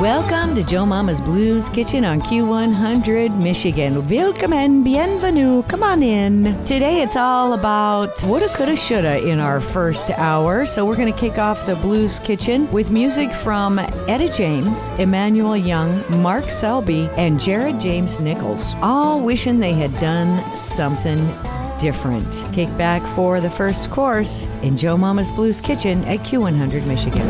Welcome to Joe Mama's Blues Kitchen on Q100 Michigan. Welcome and bienvenue. Come on in. Today it's all about woulda, coulda, shoulda in our first hour. So we're going to kick off the Blues Kitchen with music from Etta James, Emmanuel Young, Mark Selby, and Jared James Nichols, all wishing they had done something different. Kick back for the first course in Joe Mama's Blues Kitchen at Q100 Michigan.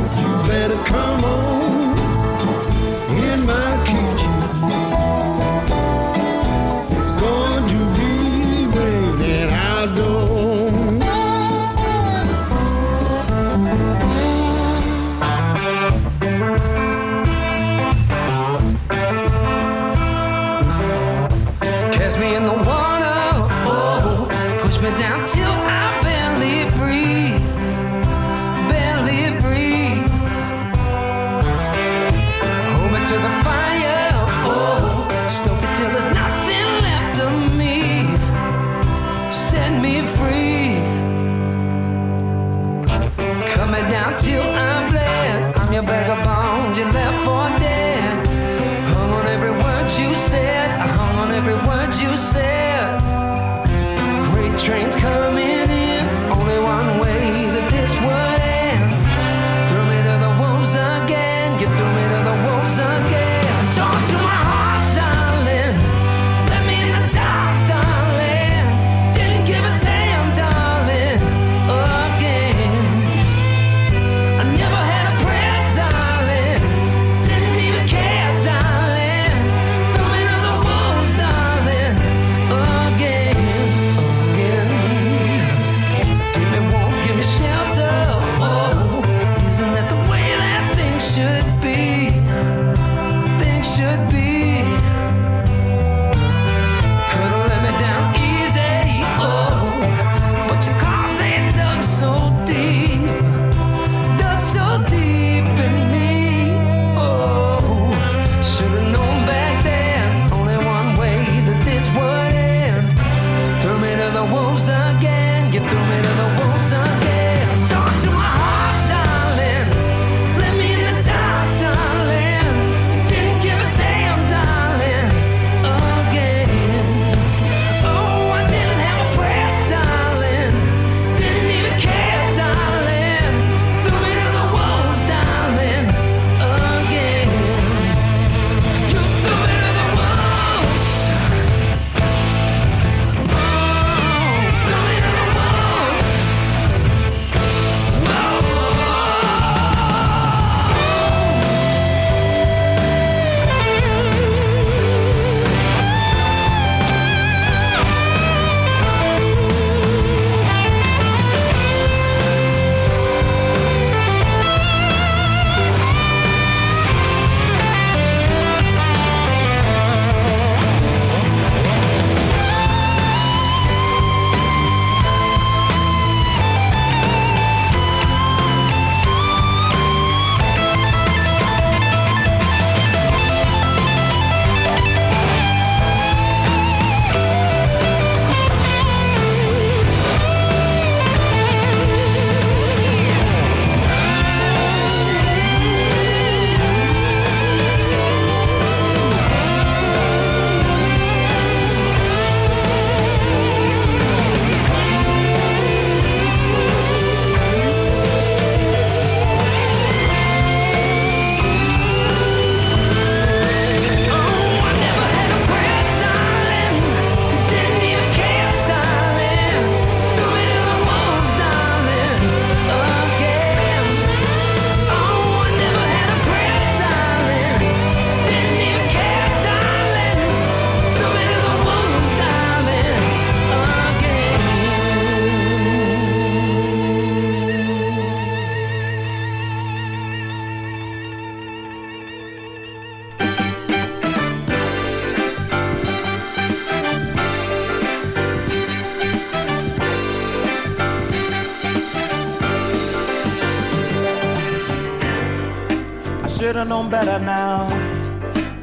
should have known better now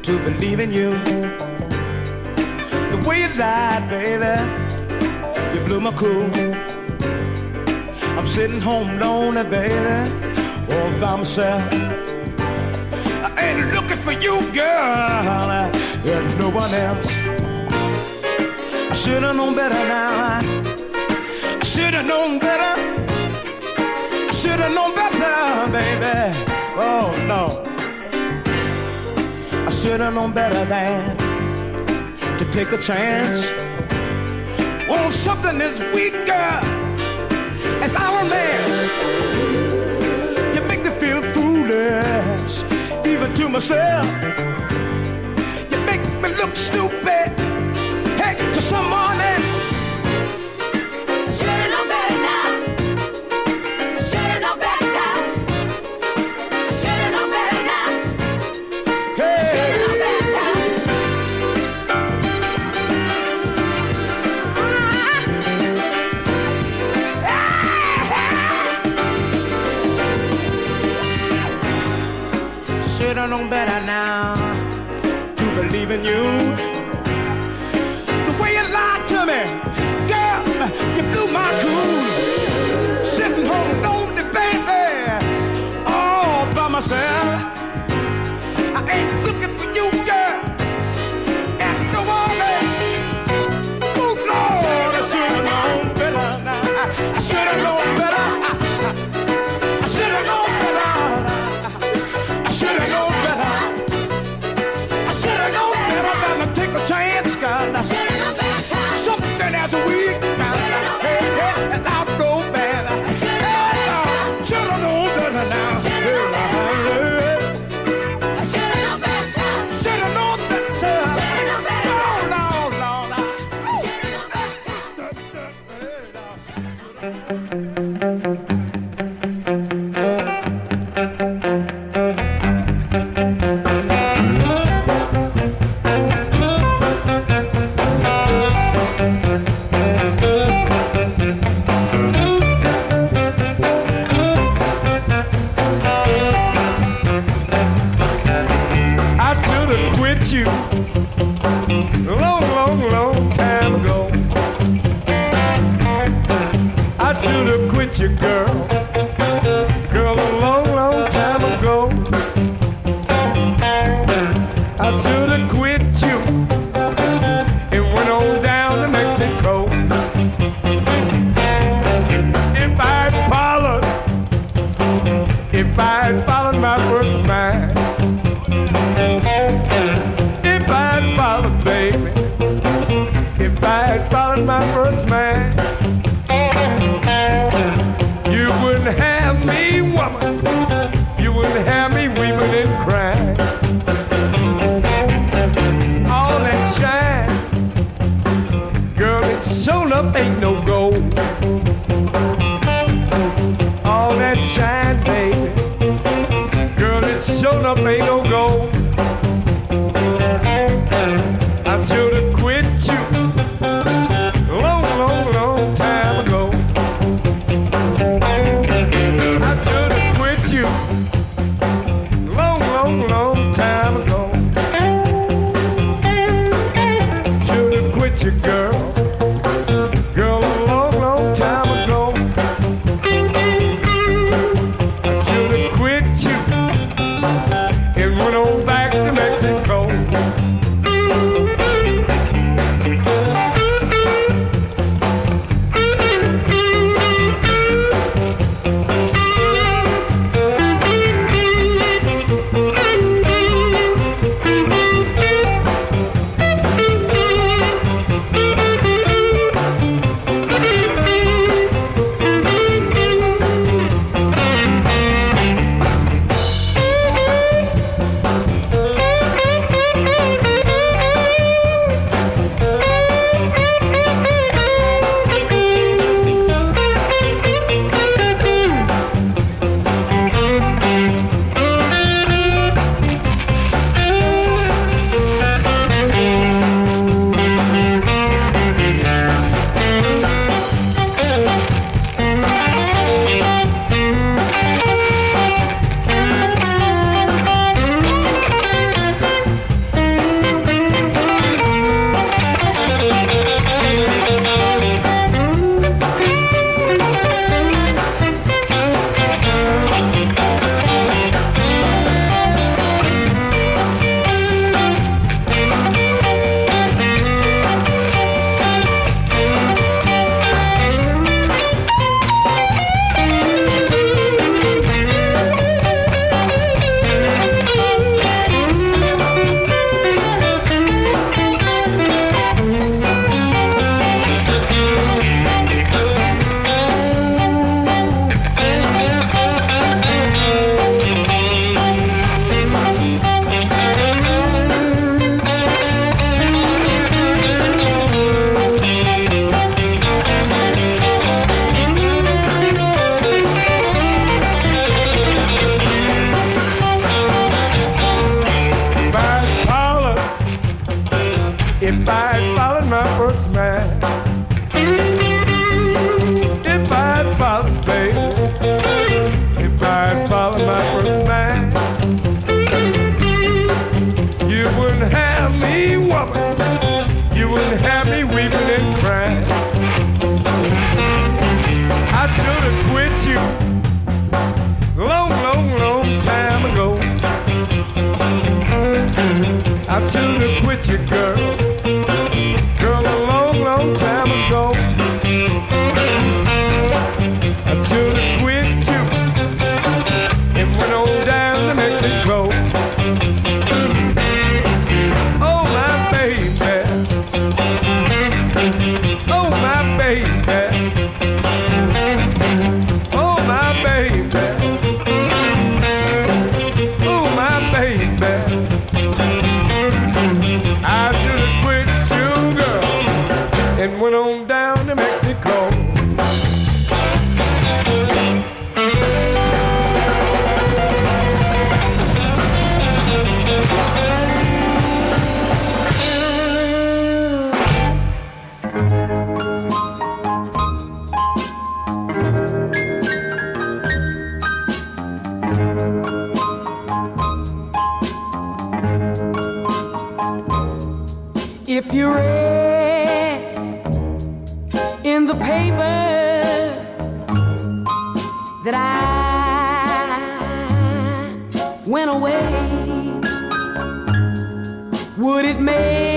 to believe in you. The way you lied, baby, you blew my cool. I'm sitting home lonely, baby, all by myself. I ain't looking for you, girl, and no one else. I should have known better now. I should have known better. I should have known better, baby. Oh no. I should've known better than to take a chance on something as weak, girl, as our man's. You make me feel foolish, even to myself. You make me look stupid, hey, to someone better now to believe in you. It make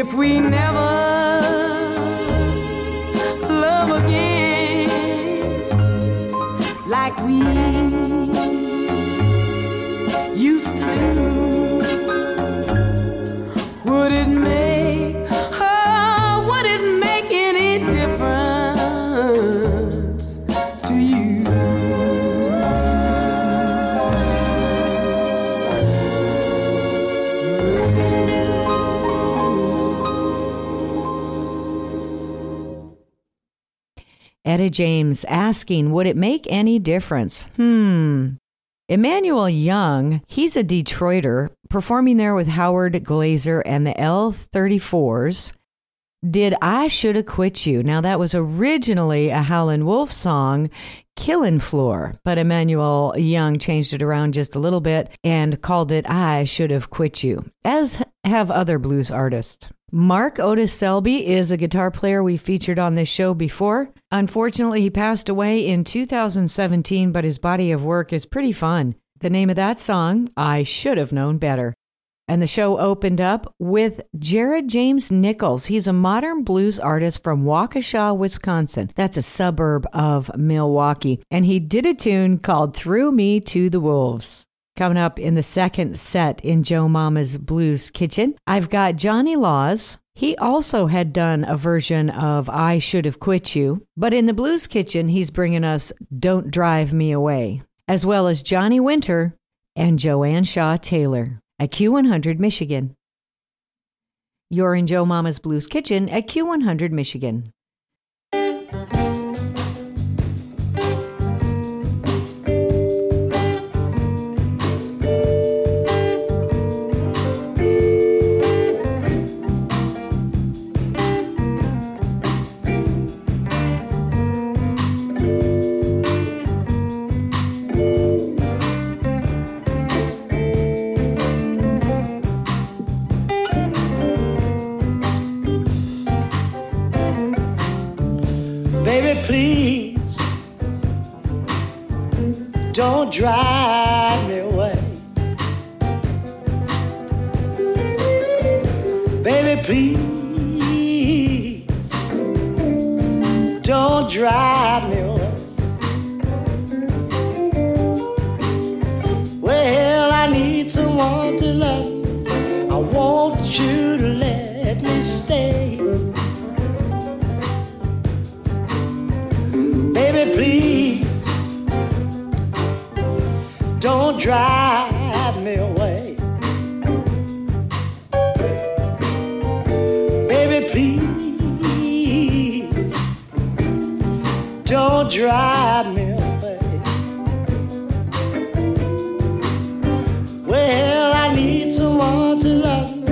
If we never James asking, would it make any difference? Hmm. Emmanuel Young, he's a Detroiter, performing there with Howard Glazer and the L34s. Did I Shoulda Quit You? Now, that was originally a Howlin' Wolf song, Killin' Floor, but Emmanuel Young changed it around just a little bit and called it I Should Have Quit You, as have other blues artists. Mark Otis Selby is a guitar player we featured on this show before. Unfortunately, he passed away in 2017, but his body of work is pretty fun. The name of that song, I Should Have Known Better. And the show opened up with Jared James Nichols. He's a modern blues artist from Waukesha, Wisconsin. That's a suburb of Milwaukee. And he did a tune called Threw Me to the Wolves. Coming up in the second set in Joe Mama's Blues Kitchen, I've got Johnny Rawls. He also had done a version of I Should Have Quit You, but in the Blues Kitchen, he's bringing us Don't Drive Me Away, as well as Johnny Winter and Joanne Shaw Taylor at Q100 Michigan. You're in Joe Mama's Blues Kitchen at Q100 Michigan. drive me away. Baby, please don't drive. drive me away. Baby, please don't drive me away. Well, I need someone to love.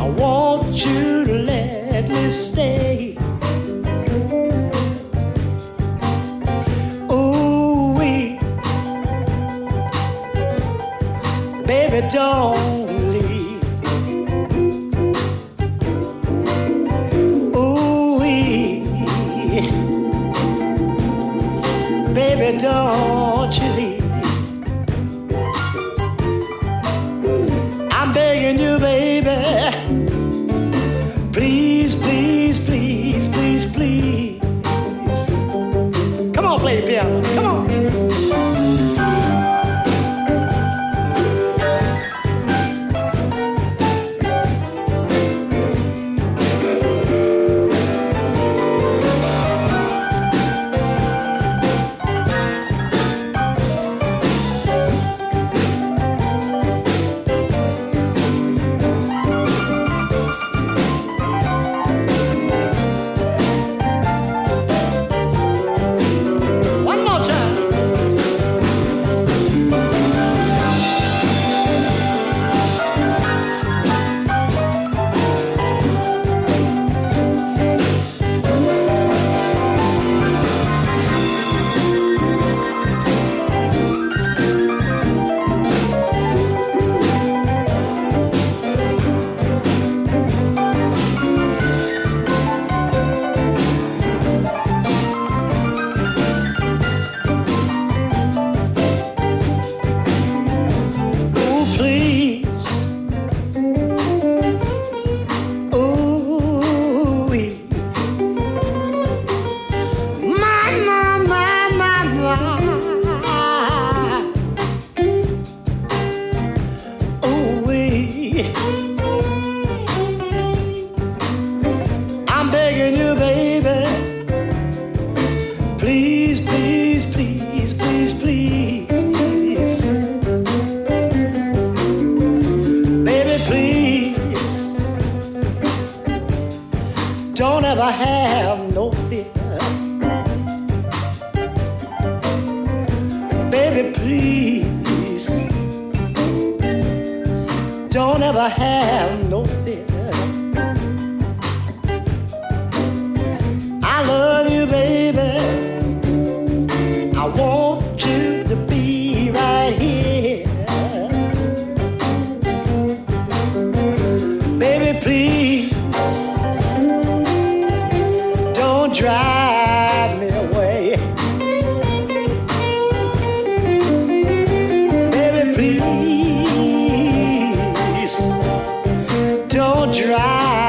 I want you to let me stay. Don't. side.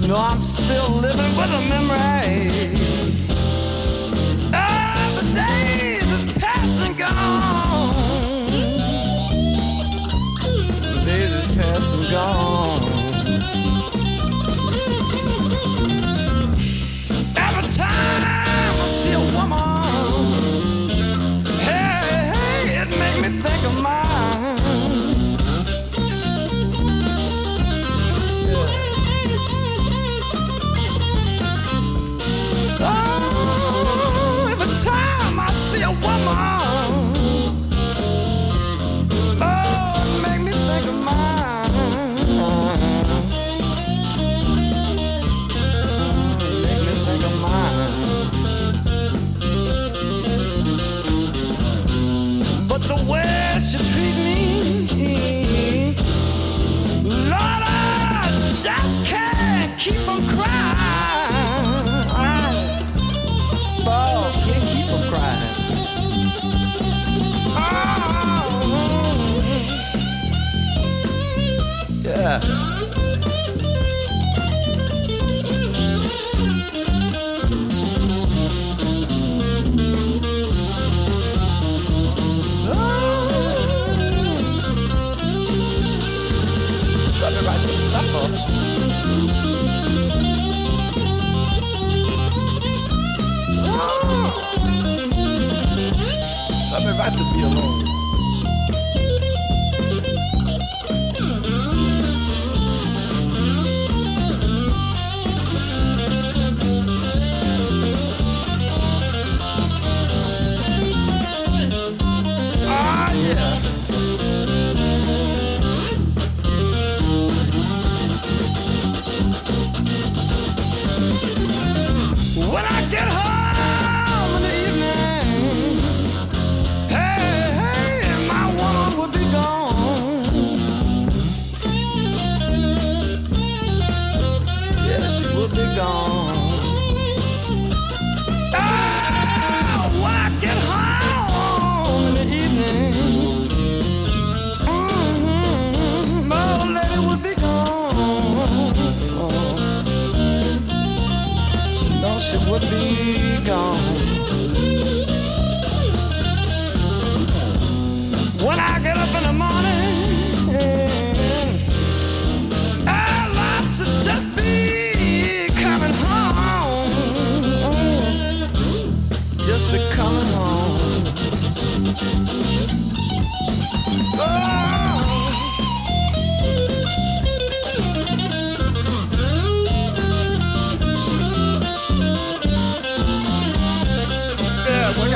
No, I'm still living with a memory.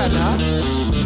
Yeah,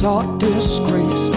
sought disgrace.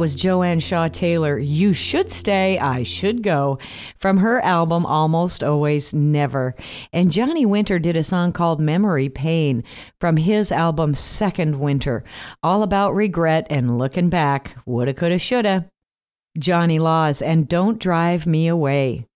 Was Joanne Shaw Taylor, You Should Stay, I Should Go, from her album Almost Always Never. And Johnny Winter did a song called Memory Pain from his album Second Winter, all about regret and looking back. Woulda, coulda, shoulda. Johnny Rawls, and Don't Drive Me Away.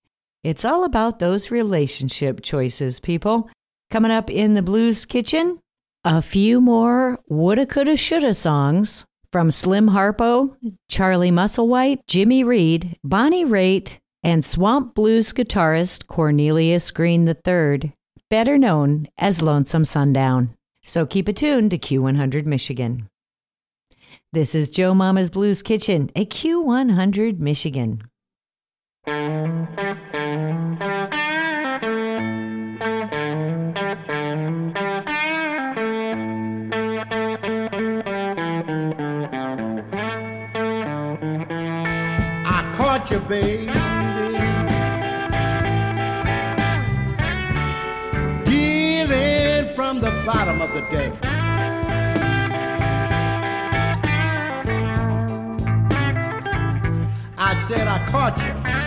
It's all about those relationship choices, people. Coming up in the Blues Kitchen, a few more woulda, coulda, shoulda songs from Slim Harpo, Charlie Musselwhite, Jimmy Reed, Bonnie Raitt, and Swamp Blues guitarist Cornelius Green III, better known as Lonesome Sundown. So keep it tuned to Q100 Michigan. This is Joe Mama's Blues Kitchen at Q100 Michigan. you, baby. Dealing from the bottom of the deck. I said I caught you.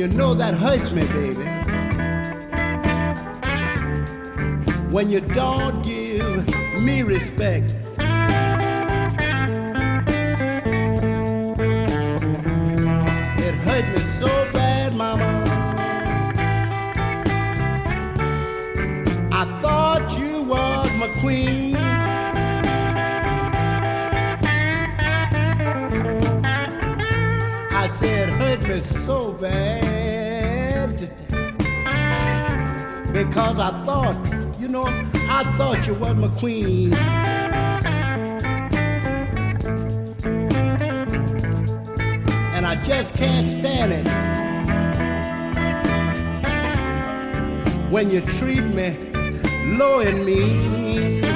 You know that hurts me, baby. When you don't give me respect. It hurt me so bad, mama. I thought you was my queen. I said, hurt me so bad because I thought, you know, I thought you was my queen. And I just can't stand it when you treat me low and mean.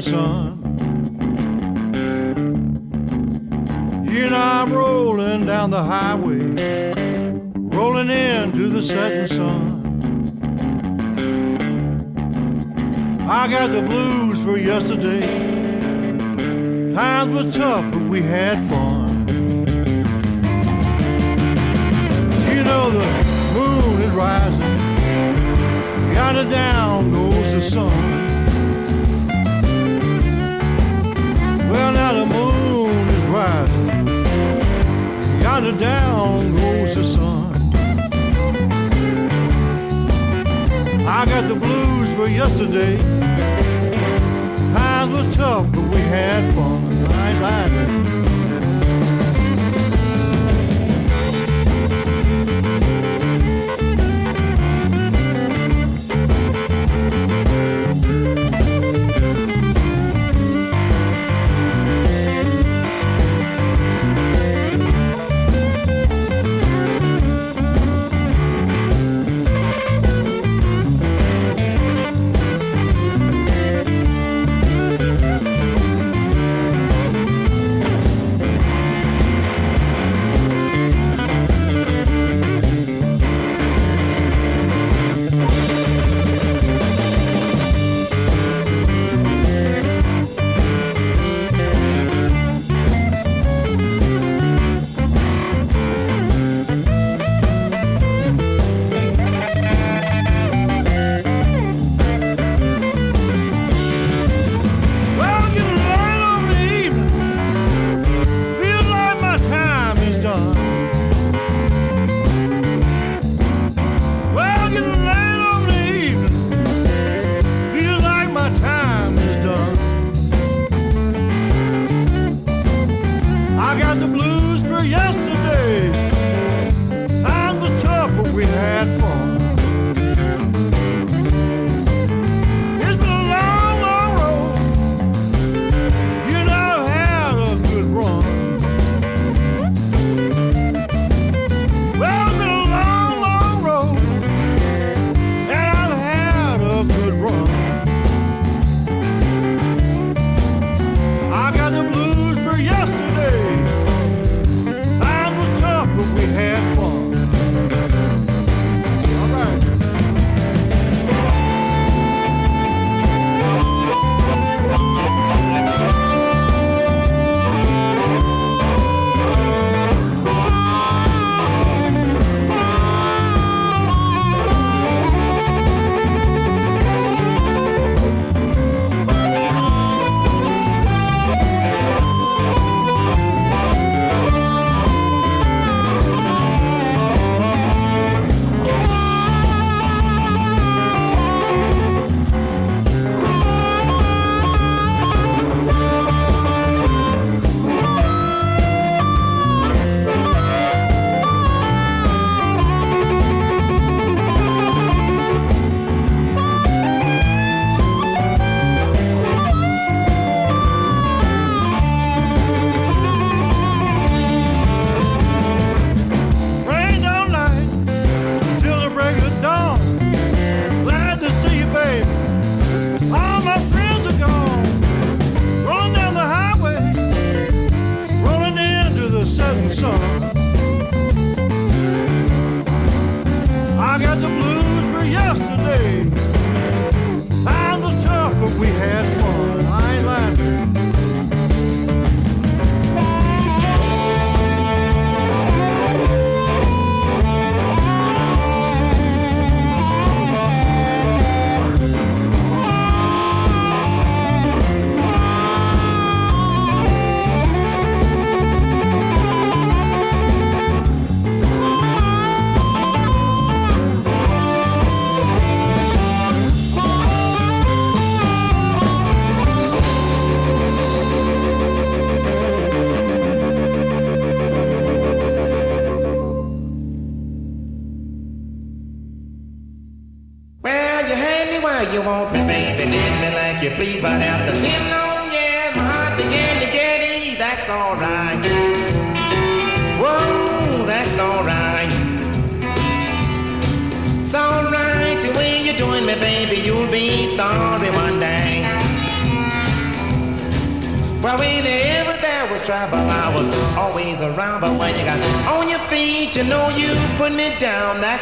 The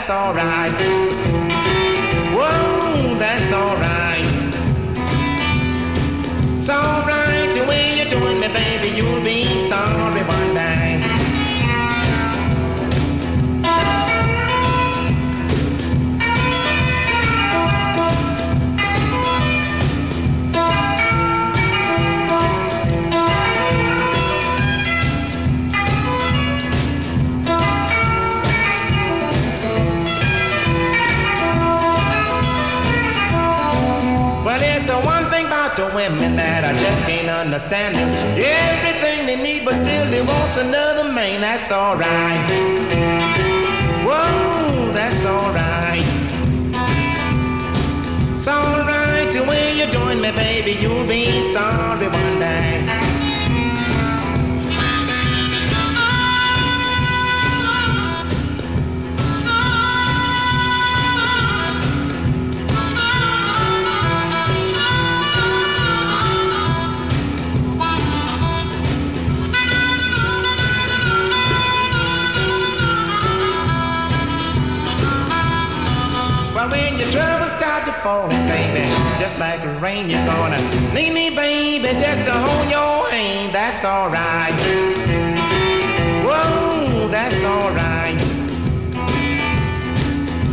That's alright. About the women that I just can't understand them. Everything they need, but still they want another man. That's alright. Whoa, that's alright. It's alright the way you're doing me, baby. You'll be sorry one day. Falling, baby, just like rain, you're gonna need me, baby, just to hold your hand. That's alright. Whoa, that's alright.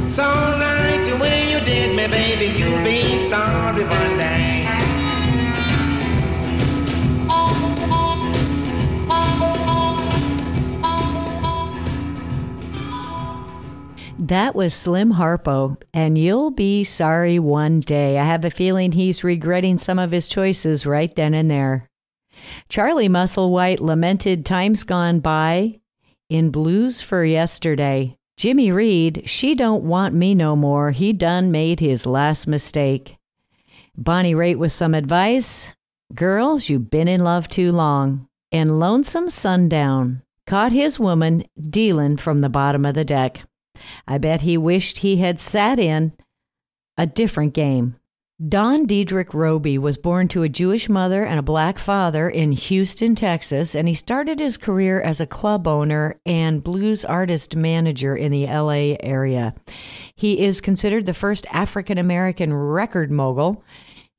It's alright the way you did me, baby. You'll be sorry one day. That was Slim Harpo, and you'll be sorry one day. I have a feeling he's regretting some of his choices right then and there. Charlie Musselwhite lamented times gone by in Blues for Yesterday. Jimmy Reed, she don't want me no more. He done made his last mistake. Bonnie Raitt with some advice. Girls, you've been in love too long. And Lonesome Sundown caught his woman dealing from the bottom of the deck. I bet he wished he had sat in a different game. Don Deadric Robey was born to a Jewish mother and a black father in Houston, Texas, and he started his career as a club owner and blues artist manager in the LA area. He is considered the first African American record mogul.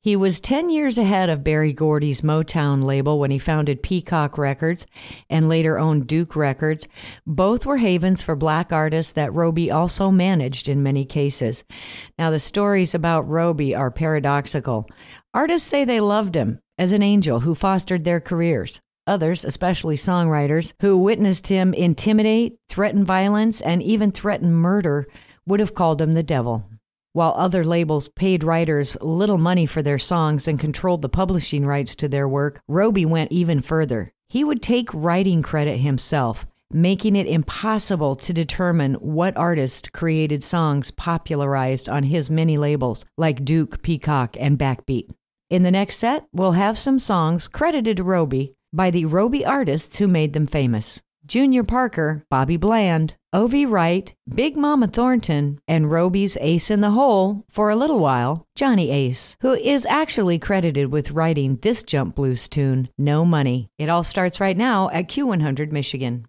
He was 10 years ahead of Berry Gordy's Motown label when he founded Peacock Records and later owned Duke Records. Both were havens for black artists that Robey also managed in many cases. Now, the stories about Robey are paradoxical. Artists say they loved him as an angel who fostered their careers. Others, especially songwriters, who witnessed him intimidate, threaten violence, and even threaten murder, would have called him the devil. While other labels paid writers little money for their songs and controlled the publishing rights to their work, Robey went even further. He would take writing credit himself, making it impossible to determine what artist created songs popularized on his many labels like Duke, Peacock, and Backbeat. In the next set, we'll have some songs credited to Robey by the Robey artists who made them famous. Junior Parker, Bobby Bland, O.V. Wright, Big Mama Thornton, and Robey's Ace in the Hole, for a little while, Johnny Ace, who is actually credited with writing this jump blues tune, No Money. It all starts right now at Q100 Michigan.